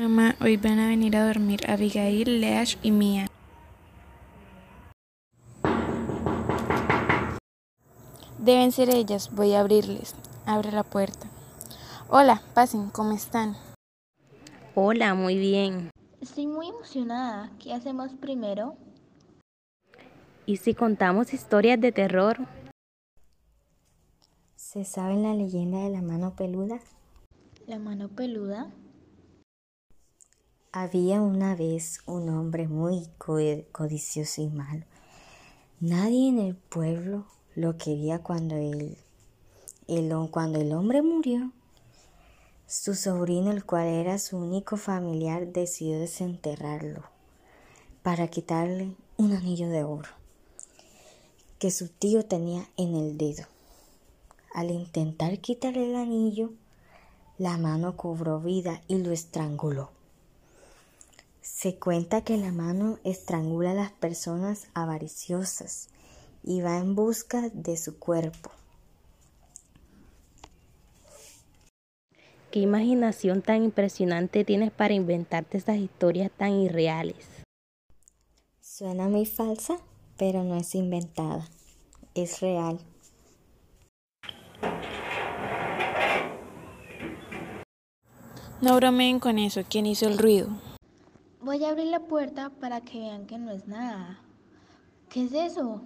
Mamá, hoy van a venir a dormir Abigail, Leash y Mia. Deben ser ellas, voy a abrirles. Abre la puerta. Hola, pasen, ¿cómo están? Hola, muy bien. Estoy muy emocionada. ¿Qué hacemos primero? ¿Y si contamos historias de terror? ¿Se sabe la leyenda de la mano peluda? ¿La mano peluda? Había una vez un hombre muy codicioso y malo. Nadie en el pueblo lo quería cuando él, cuando el hombre murió. Su sobrino, el cual era su único familiar, decidió desenterrarlo para quitarle un anillo de oro que su tío tenía en el dedo. Al intentar quitarle el anillo, la mano cobró vida y lo estranguló. Se cuenta que la mano estrangula a las personas avariciosas y va en busca de su cuerpo. ¿Qué imaginación tan impresionante tienes para inventarte esas historias tan irreales? Suena muy falsa, pero no es inventada, es real. No bromeen con eso, ¿quién hizo el ruido? Voy a abrir la puerta para que vean que no es nada. ¿Qué es eso?